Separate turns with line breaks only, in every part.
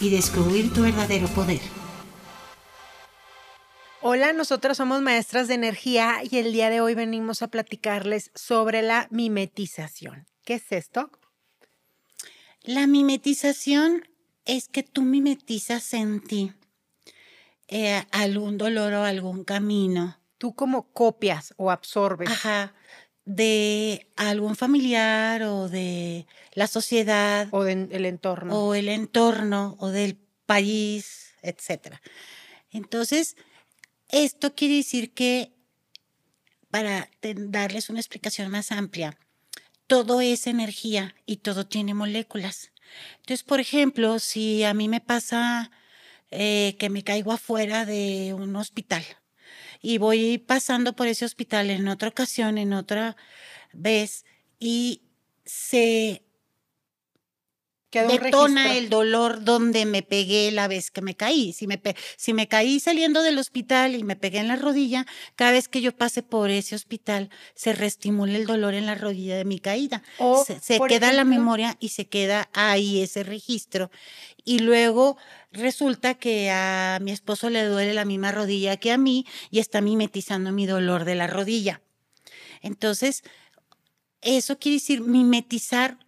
y descubrir tu verdadero poder.
Hola, nosotros somos maestras de energía y el día de hoy venimos a platicarles sobre la mimetización. ¿Qué es esto?
La mimetización es que tú mimetizas en ti eh, algún dolor o algún camino.
Tú como copias o absorbes.
Ajá de algún familiar o de la sociedad.
O del entorno.
O el entorno o del país, etc. Entonces, esto quiere decir que, para darles una explicación más amplia, todo es energía y todo tiene moléculas. Entonces, por ejemplo, si a mí me pasa eh, que me caigo afuera de un hospital, y voy pasando por ese hospital en otra ocasión, en otra vez, y se detona el dolor donde me pegué la vez que me caí. Si me, si me caí saliendo del hospital y me pegué en la rodilla, cada vez que yo pase por ese hospital, se reestimula el dolor en la rodilla de mi caída. se, queda la memoria y se queda ahí ese registro. Y luego resulta que a mi esposo le duele la misma rodilla que a mí y está mimetizando mi dolor de la rodilla. Entonces, eso quiere decir mimetizar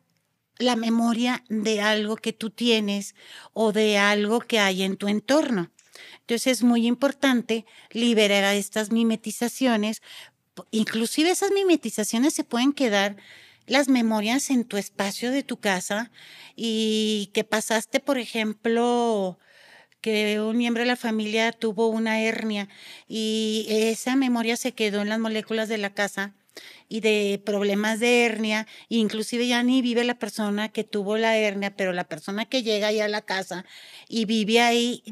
la memoria de algo que tú tienes o de algo que hay en tu entorno. Entonces es muy importante liberar a estas mimetizaciones. Inclusive esas mimetizaciones se pueden quedar las memorias en tu espacio de tu casa y que pasaste, por ejemplo, que un miembro de la familia tuvo una hernia y esa memoria se quedó en las moléculas de la casa y de problemas de hernia, inclusive ya ni vive la persona que tuvo la hernia, pero la persona que llega ahí a la casa y vive ahí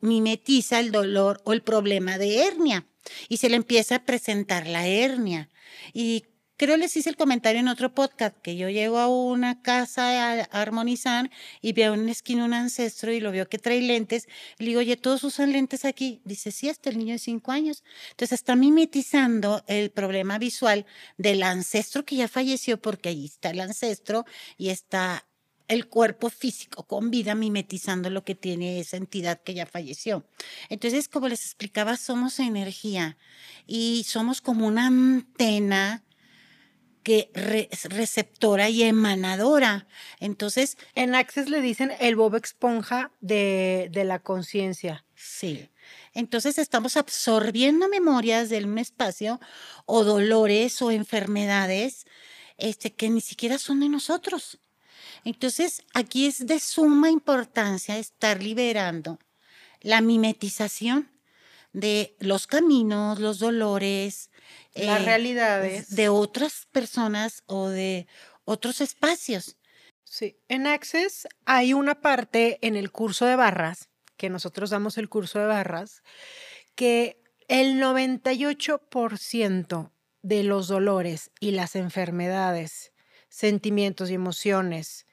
mimetiza el dolor o el problema de hernia y se le empieza a presentar la hernia. Y creo les hice el comentario en otro podcast que yo llego a una casa a, armonizar y veo en una esquina un ancestro y lo veo que trae lentes. Le digo, oye, ¿todos usan lentes aquí? Dice, sí, hasta el niño de cinco años. Entonces está mimetizando el problema visual del ancestro que ya falleció porque ahí está el ancestro y está el cuerpo físico con vida mimetizando lo que tiene esa entidad que ya falleció. Entonces, como les explicaba, somos energía y somos como una antena que es receptora y emanadora. Entonces.
En Access le dicen el bobo esponja de, de la conciencia.
Sí. Entonces estamos absorbiendo memorias del un espacio o dolores o enfermedades este, que ni siquiera son de nosotros. Entonces aquí es de suma importancia estar liberando la mimetización de los caminos, los dolores,
las eh, realidades
de otras personas o de otros espacios.
Sí, en Access hay una parte en el curso de barras, que nosotros damos el curso de barras, que el 98% de los dolores y las enfermedades, sentimientos y emociones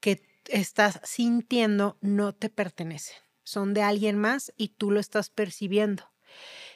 que estás sintiendo no te pertenecen. Son de alguien más y tú lo estás percibiendo.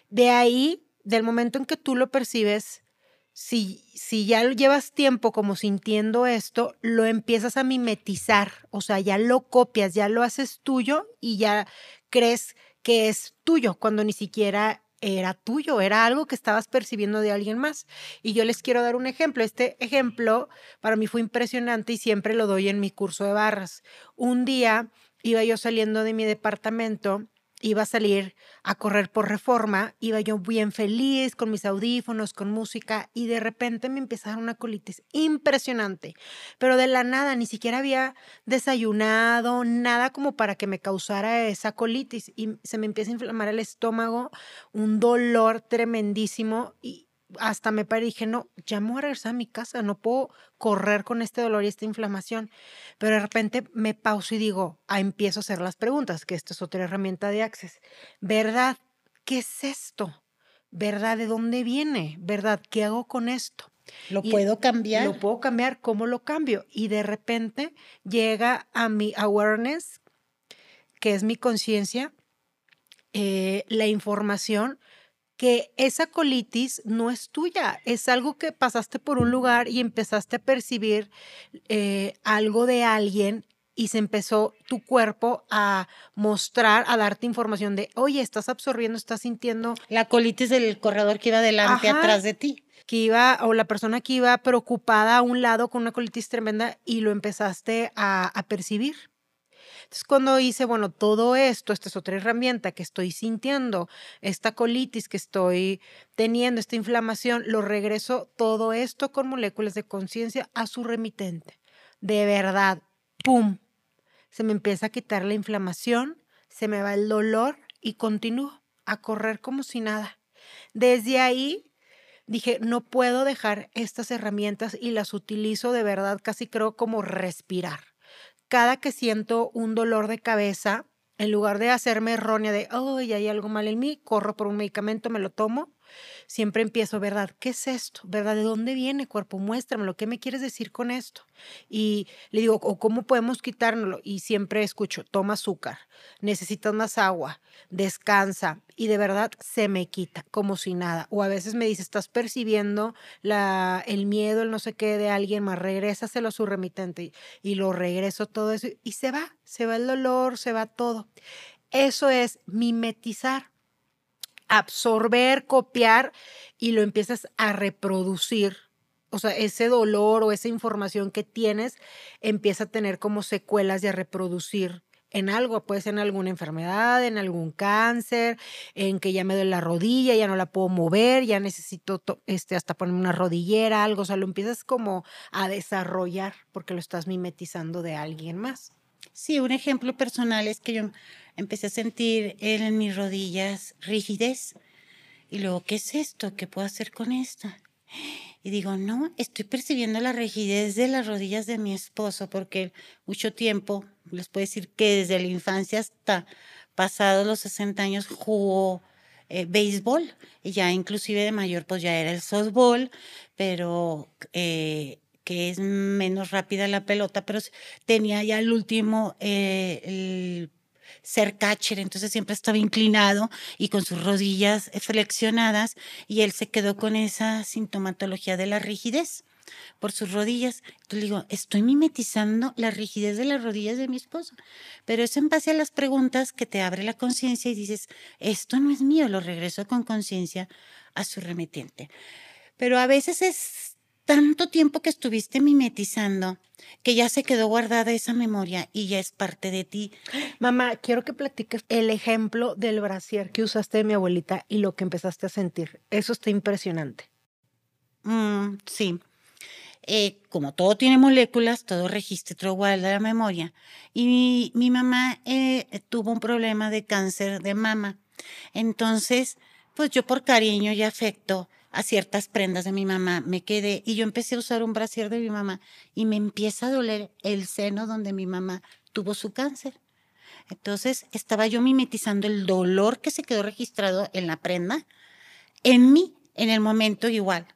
De ahí del momento en que tú lo percibes, si, si ya llevas tiempo como sintiendo esto, lo empiezas a mimetizar, o sea, ya lo copias, ya lo haces tuyo y ya crees que es tuyo, cuando ni siquiera era tuyo, era algo que estabas percibiendo de alguien más. Y yo les quiero dar un ejemplo. Este ejemplo para mí fue impresionante y siempre lo doy en mi curso de barras. Un día iba yo saliendo de mi departamento iba a salir a correr por reforma, iba yo bien feliz con mis audífonos, con música y de repente me empezaron una colitis impresionante, pero de la nada, ni siquiera había desayunado, nada como para que me causara esa colitis y se me empieza a inflamar el estómago, un dolor tremendísimo y hasta me paré y dije, no, ya me voy a regresar a mi casa, no puedo correr con este dolor y esta inflamación. Pero de repente me pauso y digo, ah, empiezo a hacer las preguntas, que esto es otra herramienta de Access. ¿Verdad? ¿Qué es esto? ¿Verdad? ¿De dónde viene? ¿Verdad? ¿Qué hago con esto?
¿Lo puedo cambiar?
Lo puedo cambiar, ¿cómo lo cambio? Y de repente llega a mi awareness, que es mi conciencia, eh, la información que esa colitis no es tuya, es algo que pasaste por un lugar y empezaste a percibir eh, algo de alguien y se empezó tu cuerpo a mostrar, a darte información de, oye, estás absorbiendo, estás sintiendo.
La colitis del corredor que iba adelante, atrás de ti.
Que iba, o la persona que iba preocupada a un lado con una colitis tremenda y lo empezaste a, a percibir. Entonces, cuando hice, bueno, todo esto, esta es otra herramienta que estoy sintiendo, esta colitis que estoy teniendo, esta inflamación, lo regreso todo esto con moléculas de conciencia a su remitente. De verdad, ¡pum! Se me empieza a quitar la inflamación, se me va el dolor y continúo a correr como si nada. Desde ahí dije, no puedo dejar estas herramientas y las utilizo de verdad, casi creo como respirar cada que siento un dolor de cabeza, en lugar de hacerme errónea de, oh, hay algo mal en mí, corro por un medicamento, me lo tomo, siempre empiezo, ¿verdad? ¿Qué es esto? ¿Verdad? ¿De dónde viene, cuerpo? Muéstramelo. ¿Qué me quieres decir con esto? Y le digo, ¿o cómo podemos quitárnoslo? Y siempre escucho, toma azúcar, necesitas más agua, descansa. Y de verdad se me quita, como si nada. O a veces me dice, estás percibiendo la, el miedo, el no sé qué de alguien más, regrésaselo a su remitente. Y, y lo regreso todo eso. Y se va, se va el dolor, se va todo. Eso es mimetizar absorber, copiar y lo empiezas a reproducir. O sea, ese dolor o esa información que tienes empieza a tener como secuelas de reproducir en algo, puede ser en alguna enfermedad, en algún cáncer, en que ya me duele la rodilla, ya no la puedo mover, ya necesito este, hasta ponerme una rodillera, algo, o sea, lo empiezas como a desarrollar porque lo estás mimetizando de alguien más.
Sí, un ejemplo personal es que yo empecé a sentir en mis rodillas rigidez. Y luego, ¿qué es esto? ¿Qué puedo hacer con esto? Y digo, no, estoy percibiendo la rigidez de las rodillas de mi esposo porque mucho tiempo, les puedo decir que desde la infancia hasta pasados los 60 años jugó eh, béisbol y ya inclusive de mayor pues ya era el softball, pero eh, que es menos rápida la pelota, pero tenía ya el último, eh, el ser catcher, entonces siempre estaba inclinado y con sus rodillas flexionadas y él se quedó con esa sintomatología de la rigidez por sus rodillas. Entonces digo, estoy mimetizando la rigidez de las rodillas de mi esposo. Pero es en base a las preguntas que te abre la conciencia y dices, esto no es mío, lo regreso con conciencia a su remitente. Pero a veces es tanto tiempo que estuviste mimetizando que ya se quedó guardada esa memoria y ya es parte de ti.
Mamá, quiero que platiques el ejemplo del brasier que usaste de mi abuelita y lo que empezaste a sentir. Eso está impresionante.
Mm, sí. Eh, como todo tiene moléculas, todo registra, todo guarda la memoria. Y mi, mamá eh, tuvo un problema de cáncer de mama. Entonces, pues yo por cariño y afecto a ciertas prendas de mi mamá, me quedé y yo empecé a usar un brasier de mi mamá y me empieza a doler el seno donde mi mamá tuvo su cáncer. Entonces estaba yo mimetizando el dolor que se quedó registrado en la prenda en mí en el momento igual.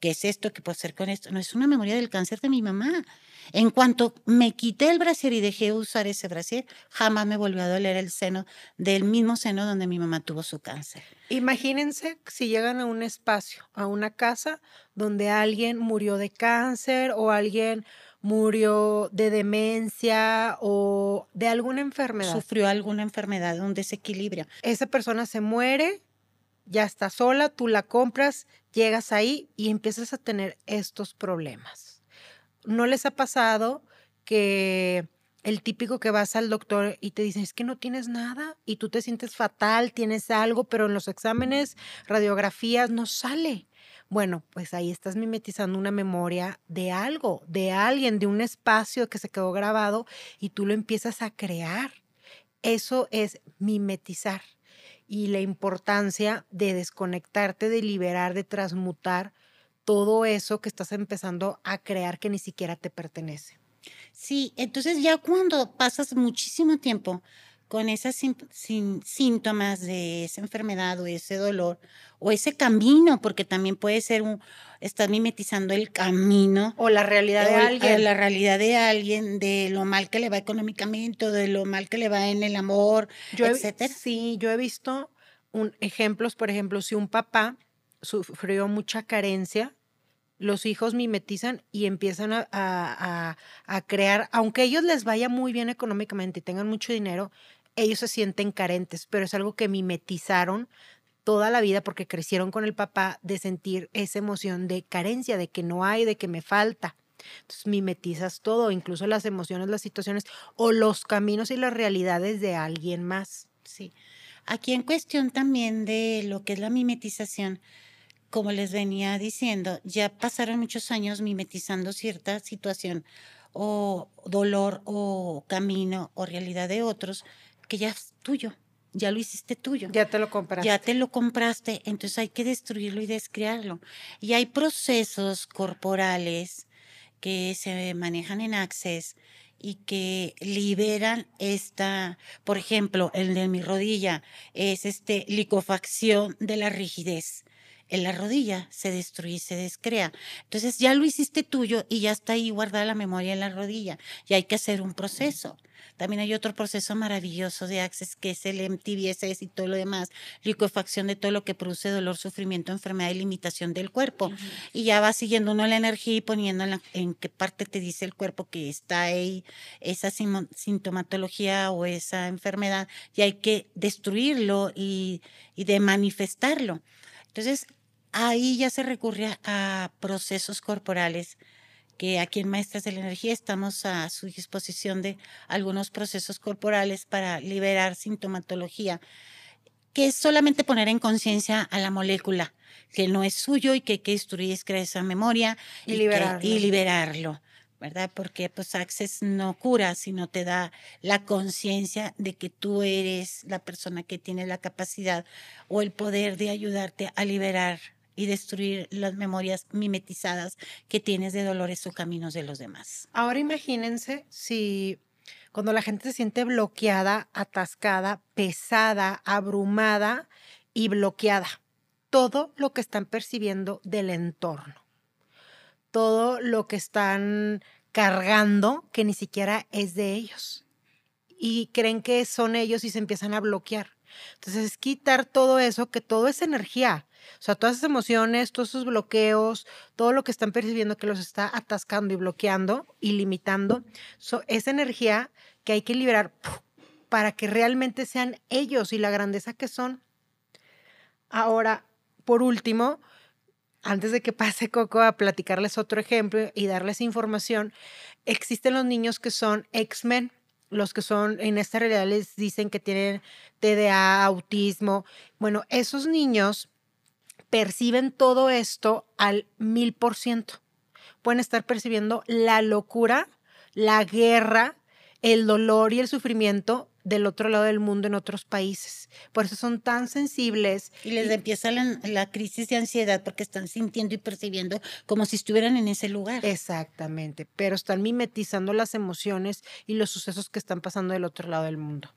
¿Qué es esto? ¿Qué puedo hacer con esto? No es una memoria del cáncer de mi mamá. En cuanto me quité el brasier y dejé de usar ese brasier, jamás me volvió a doler el seno del mismo seno donde mi mamá tuvo su cáncer.
Imagínense si llegan a un espacio, a una casa donde alguien murió de cáncer o alguien murió de demencia o de alguna enfermedad.
Sufrió alguna enfermedad, un desequilibrio.
Esa persona se muere, ya está sola, tú la compras, llegas ahí y empiezas a tener estos problemas. ¿No les ha pasado que el típico que vas al doctor y te dicen, es que no tienes nada y tú te sientes fatal, tienes algo, pero en los exámenes, radiografías, no sale? Bueno, pues ahí estás mimetizando una memoria de algo, de alguien, de un espacio que se quedó grabado y tú lo empiezas a crear. Eso es mimetizar. Y la importancia de desconectarte, de liberar, de transmutar todo eso que estás empezando a crear que ni siquiera te pertenece.
Sí, entonces ya cuando pasas muchísimo tiempo con esos síntomas de esa enfermedad o ese dolor o ese camino, porque también puede ser un, estás mimetizando el camino.
O la realidad de alguien.
La realidad de alguien, de lo mal que le va económicamente, de lo mal que le va en el amor,
yo
etcétera.
sí, yo he visto un, ejemplos, por ejemplo, si un papá sufrió mucha carencia, los hijos mimetizan y empiezan a, a, a, crear, aunque ellos les vaya muy bien económicamente y tengan mucho dinero, ellos se sienten carentes, pero es algo que mimetizaron toda la vida porque crecieron con el papá de sentir esa emoción de carencia, de que no hay, de que me falta. Entonces mimetizas todo, incluso las emociones, las situaciones o los caminos y las realidades de alguien más.
Sí. Aquí en cuestión también de lo que es la mimetización, como les venía diciendo, ya pasaron muchos años mimetizando cierta situación o dolor o camino o realidad de otros que ya es tuyo, ya lo hiciste tuyo.
Ya te lo compraste.
Ya te lo compraste, entonces hay que destruirlo y descrearlo. Y hay procesos corporales que se manejan en Access y que liberan esta, por ejemplo, el de mi rodilla es este licofacción de la rigidez. En la rodilla se destruye y se descrea. Entonces ya lo hiciste tuyo y ya está ahí guardada la memoria en la rodilla. Y hay que hacer un proceso. También hay otro proceso maravilloso de Access que es el MTBSS y todo lo demás, liquefacción de todo lo que produce dolor, sufrimiento, enfermedad y limitación del cuerpo. Y ya va siguiendo uno la energía y poniendo en, qué parte te dice el cuerpo que está ahí esa sintomatología o esa enfermedad y hay que destruirlo y, y de manifestarlo. Entonces, ahí ya se recurre a procesos corporales que aquí en Maestras de la Energía estamos a su disposición de algunos procesos corporales para liberar sintomatología, que es solamente poner en conciencia a la molécula, que no es suyo y que hay que destruir esa memoria
y, liberarlo.
y liberarlo. ¿verdad? Porque pues Access no cura, sino te da la conciencia de que tú eres la persona que tiene la capacidad o el poder de ayudarte a liberar y destruir las memorias mimetizadas que tienes de dolores o caminos de los demás.
Ahora imagínense si cuando la gente se siente bloqueada, atascada, pesada, abrumada y bloqueada, todo lo que están percibiendo del entorno, todo lo que están cargando que ni siquiera es de ellos y creen que son ellos y se empiezan a bloquear. Entonces es quitar todo eso, que todo es energía. O sea, todas esas emociones, todos esos bloqueos, todo lo que están percibiendo que los está atascando y bloqueando y limitando, esa energía que hay que liberar para que realmente sean ellos y la grandeza que son. Ahora, por último, antes de que pase Coco a platicarles otro ejemplo y darles información, existen los niños que son X-Men los que son en esta realidad les dicen que tienen TDA, autismo. Bueno, esos niños perciben todo esto al mil por ciento. Pueden estar percibiendo la locura, la guerra, el dolor y el sufrimiento del otro lado del mundo en otros países. Por eso son tan sensibles.
Y les empieza la, crisis de ansiedad porque están sintiendo y percibiendo como si estuvieran en ese lugar.
Exactamente, pero están mimetizando las emociones y los sucesos que están pasando del otro lado del mundo.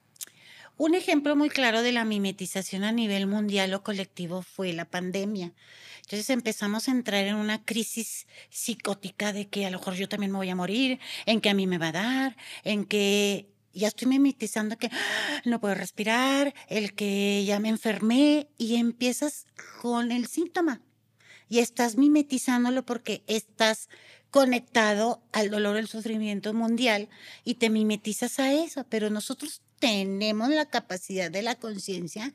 Un ejemplo muy claro de la mimetización a nivel mundial o colectivo fue la pandemia. Entonces empezamos a entrar en una crisis psicótica de que a lo mejor yo también me voy a morir, en que a mí me va a dar, en que ya estoy mimetizando que ¡ah! no puedo respirar, el que ya me enfermé y empiezas con el síntoma y estás mimetizándolo porque estás conectado al dolor, el sufrimiento mundial y te mimetizas a eso, pero nosotros tenemos la capacidad de la conciencia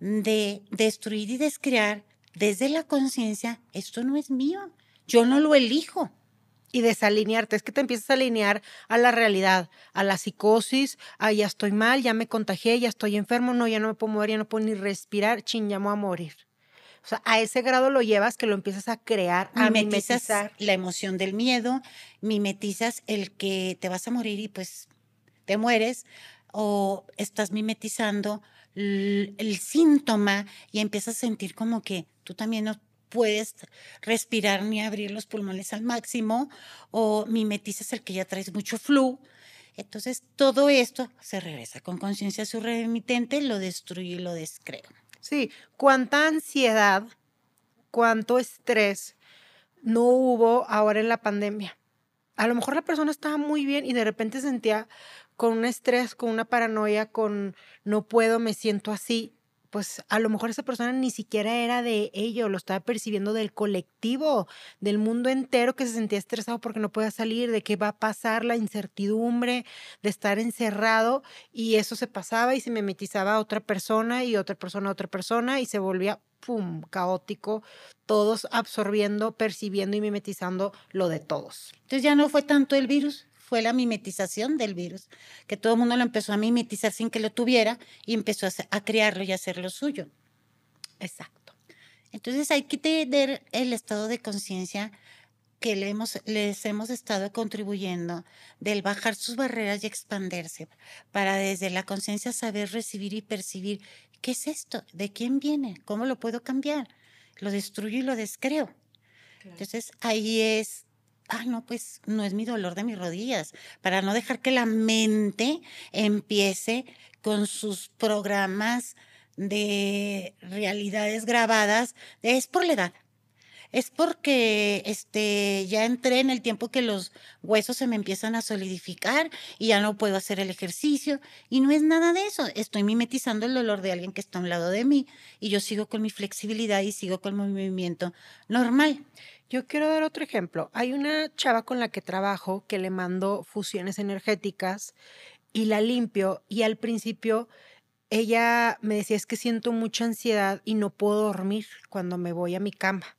de destruir y descrear desde la conciencia, esto no es mío, yo no lo elijo
y desalinearte. Es que te empiezas a alinear a la realidad, a la psicosis, a ya estoy mal, ya me contagié, ya estoy enfermo, no, ya no me puedo mover, ya no puedo ni respirar, ching, ya me voy a morir. O sea, a ese grado lo llevas que lo empiezas a crear, a mimetizar.
la emoción del miedo, mimetizas el que te vas a morir y pues te mueres o estás mimetizando el síntoma y empiezas a sentir como que tú también no puedes respirar ni abrir los pulmones al máximo o mimetizas el que ya traes mucho flu. Entonces, todo esto se regresa con conciencia su remitente, lo destruye y lo descreo.
Sí, cuánta ansiedad, cuánto estrés no hubo ahora en la pandemia. A lo mejor la persona estaba muy bien y de repente sentía con un estrés, con una paranoia, con no puedo, me siento así, pues a lo mejor esa persona ni siquiera era de ello, lo estaba percibiendo del colectivo, del mundo entero que se sentía estresado porque no podía salir, de qué va a pasar, la incertidumbre de estar encerrado y eso se pasaba y se mimetizaba a otra persona y otra persona a otra persona y se volvía pum, caótico, todos absorbiendo, percibiendo y mimetizando lo de todos.
Entonces ya no fue tanto el virus, fue la mimetización del virus, que todo el mundo lo empezó a mimetizar sin que lo tuviera y empezó a, crearlo y a hacer lo suyo.
Exacto.
Entonces hay que tener el estado de conciencia que le hemos, les hemos estado contribuyendo del bajar sus barreras y expandirse para desde la conciencia saber recibir y percibir qué es esto, de quién viene, cómo lo puedo cambiar, lo destruyo y lo descreo. Entonces ahí es ah, no, pues no es mi dolor de mis rodillas, para no dejar que la mente empiece con sus programas de realidades grabadas, es por la edad. Es porque este, ya entré en el tiempo que los huesos se me empiezan a solidificar y ya no puedo hacer el ejercicio. Y no es nada de eso. Estoy mimetizando el dolor de alguien que está a un lado de mí y yo sigo con mi flexibilidad y sigo con mi movimiento normal.
Yo quiero dar otro ejemplo. Hay una chava con la que trabajo que le mando fusiones energéticas y la limpio y al principio ella me decía es que siento mucha ansiedad y no puedo dormir cuando me voy a mi cama.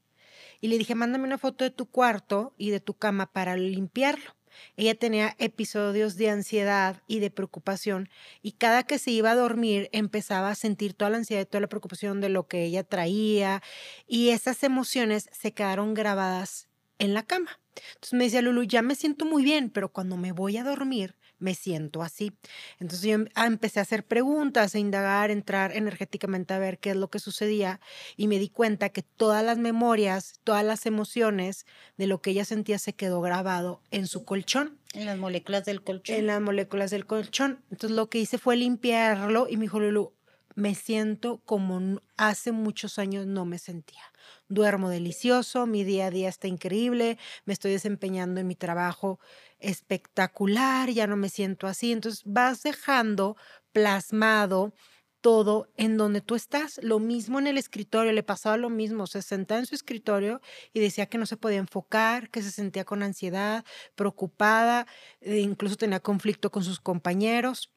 Y le dije, mándame una foto de tu cuarto y de tu cama para limpiarlo. Ella tenía episodios de ansiedad y de preocupación y cada que se iba a dormir empezaba a sentir toda la ansiedad y toda la preocupación de lo que ella traía y esas emociones se quedaron grabadas en la cama. Entonces me decía Lulu, ya me siento muy bien, pero cuando me voy a dormir me siento así. Entonces yo em, ah, empecé a hacer preguntas, a indagar, entrar energéticamente a ver qué es lo que sucedía y me di cuenta que todas las memorias, todas las emociones de lo que ella sentía se quedó grabado en su colchón.
En las moléculas del colchón.
En las moléculas del colchón. Entonces lo que hice fue limpiarlo y me dijo Lulu, me siento como hace muchos años no me sentía. Duermo delicioso, mi día a día está increíble, me estoy desempeñando en mi trabajo espectacular, ya no me siento así. Entonces vas dejando plasmado todo en donde tú estás. Lo mismo en el escritorio, le pasaba lo mismo, se sentaba en su escritorio y decía que no se podía enfocar, que se sentía con ansiedad, preocupada, e incluso tenía conflicto con sus compañeros.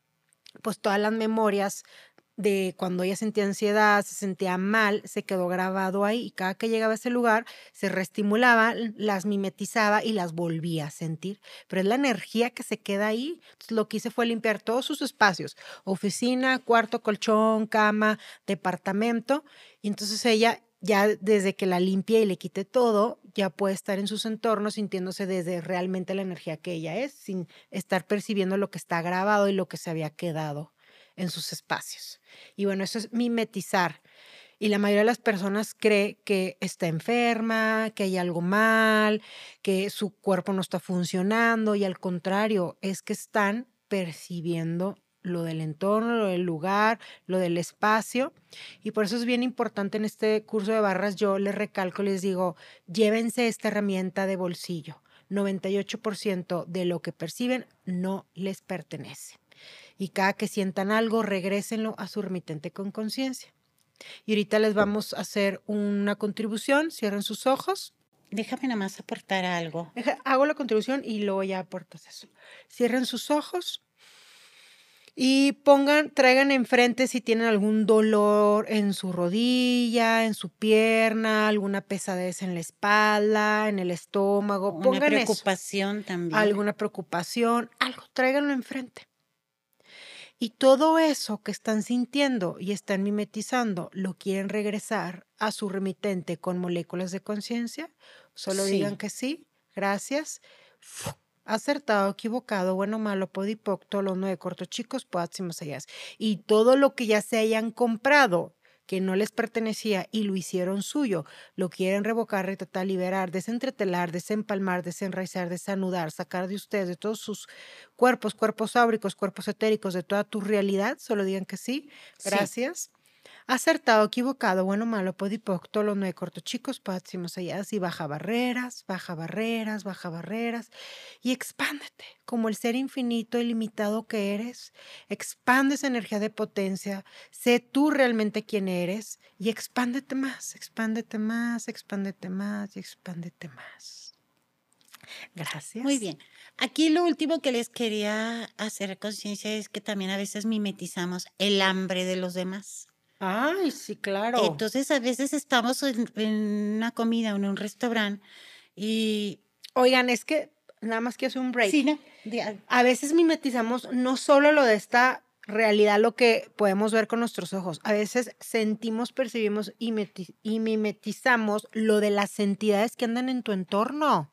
Pues todas las memorias de cuando ella sentía ansiedad, se sentía mal, se quedó grabado ahí y cada que llegaba a ese lugar se reestimulaba, las mimetizaba y las volvía a sentir. Pero es la energía que se queda ahí. Entonces, lo que hice fue limpiar todos sus espacios, oficina, cuarto, colchón, cama, departamento. Y entonces ella ya desde que la limpie y le quite todo, ya puede estar en sus entornos sintiéndose desde realmente la energía que ella es, sin estar percibiendo lo que está grabado y lo que se había quedado en sus espacios. Y bueno, eso es mimetizar. Y la mayoría de las personas cree que está enferma, que hay algo mal, que su cuerpo no está funcionando y al contrario, es que están percibiendo lo del entorno, lo del lugar, lo del espacio. Y por eso es bien importante en este curso de barras, yo les recalco, les digo, llévense esta herramienta de bolsillo. 98% de lo que perciben no les pertenece y cada que sientan algo, regrésenlo a su remitente con conciencia. Y ahorita les vamos a hacer una contribución, cierren sus ojos.
Déjame nada más aportar algo.
hago la contribución y luego ya aportas eso. Cierren sus ojos y pongan, traigan enfrente si tienen algún dolor en su rodilla, en su pierna, alguna pesadez en la espalda, en el estómago.
Una preocupación también.
Alguna preocupación, algo, tráiganlo enfrente. Y todo eso que están sintiendo y están mimetizando, ¿lo quieren regresar a su remitente con moléculas de conciencia? Solo digan que sí, gracias. acertado, equivocado, bueno, malo, podipoc, los nueve cortos chicos, próximos allá. Y todo lo que ya se hayan comprado que no les pertenecía y lo hicieron suyo, lo quieren revocar, retratar, liberar, desentretelar, desempalmar, desenraizar, desanudar, sacar de ustedes, de todos sus cuerpos, cuerpos áuricos, cuerpos etéricos, de toda tu realidad, solo digan que sí. Gracias acertado, equivocado, bueno, malo, podipoc, todo lo nueve corto, chicos, páximos allá, y baja barreras, baja barreras, baja barreras, y expándete como el ser infinito, ilimitado que eres, expande esa energía de potencia, sé tú realmente quién eres, y expándete más, expándete más, expándete más, y expándete más. Gracias.
Muy bien. Aquí lo último que les quería hacer conciencia es que también a veces mimetizamos el hambre de los demás.
Ay, sí, claro.
Entonces, a veces estamos en, una comida o en un restaurante y...
Oigan, es que nada más que hacer un break. Sí, A veces mimetizamos no solo lo de esta realidad, lo que podemos ver con nuestros ojos. A veces sentimos, percibimos y, y mimetizamos lo de las entidades que andan en tu entorno.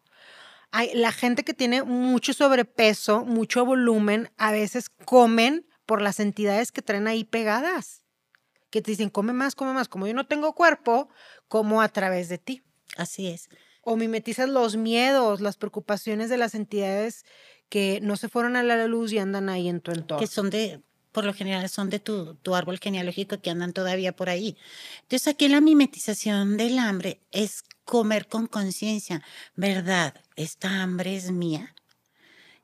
Hay, la gente que tiene mucho sobrepeso, mucho volumen, a veces comen por las entidades que traen ahí pegadas que te dicen, come más, come más. Como yo no tengo cuerpo, como a través de ti.
Así es.
O mimetizas los miedos, las preocupaciones de las entidades que no se fueron a la luz y andan ahí en tu entorno.
Que son de, por lo general, son de tu, tu árbol genealógico que andan todavía por ahí. Entonces, aquí la mimetización del hambre es comer con conciencia. ¿Verdad? ¿Esta hambre es mía?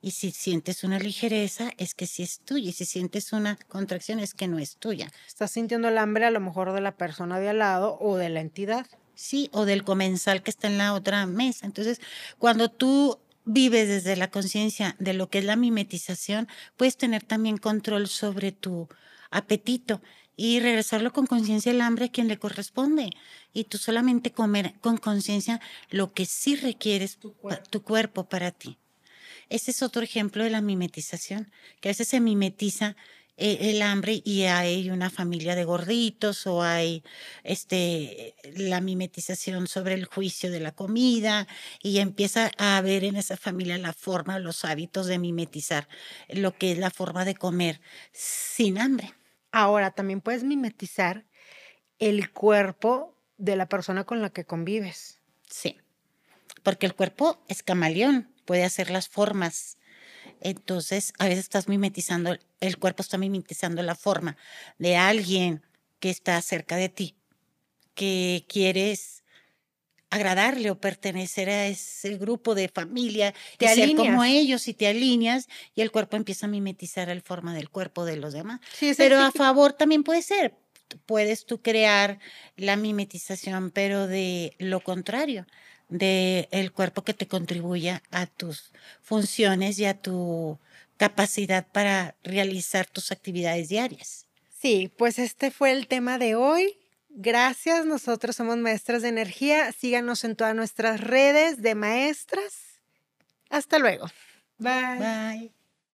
Y si sientes una ligereza, es que sí es tuya. Y si sientes una contracción, es que no es tuya.
Estás sintiendo el hambre a lo mejor de la persona de al lado o de la entidad.
Sí, o del comensal que está en la otra mesa. Entonces, cuando tú vives desde la conciencia de lo que es la mimetización, puedes tener también control sobre tu apetito y regresarlo con conciencia el hambre a quien le corresponde. Y tú solamente comer con conciencia lo que sí requieres tu cuerpo para ti. Ese es otro ejemplo de la mimetización, que a veces se mimetiza eh, el hambre y hay una familia de gorditos o hay este la mimetización sobre el juicio de la comida y empieza a haber en esa familia la forma, los hábitos de mimetizar lo que es la forma de comer sin hambre.
Ahora también puedes mimetizar el cuerpo de la persona con la que convives.
Sí, porque el cuerpo es camaleón puede hacer las formas. Entonces, a veces estás mimetizando, el cuerpo está mimetizando la forma de alguien que está cerca de ti, que quieres agradarle o pertenecer a ese grupo de familia te y ser como ellos y te alineas y el cuerpo empieza a mimetizar la forma del cuerpo de los demás. pero a favor también puede ser, puedes tú crear la mimetización, pero de lo contrario, del el cuerpo que te contribuya a tus funciones y a tu capacidad para realizar tus actividades diarias.
Sí, pues este fue el tema de hoy. Gracias, nosotros somos maestras de energía. Síganos en todas nuestras redes de maestras. Hasta luego.
Bye. Bye.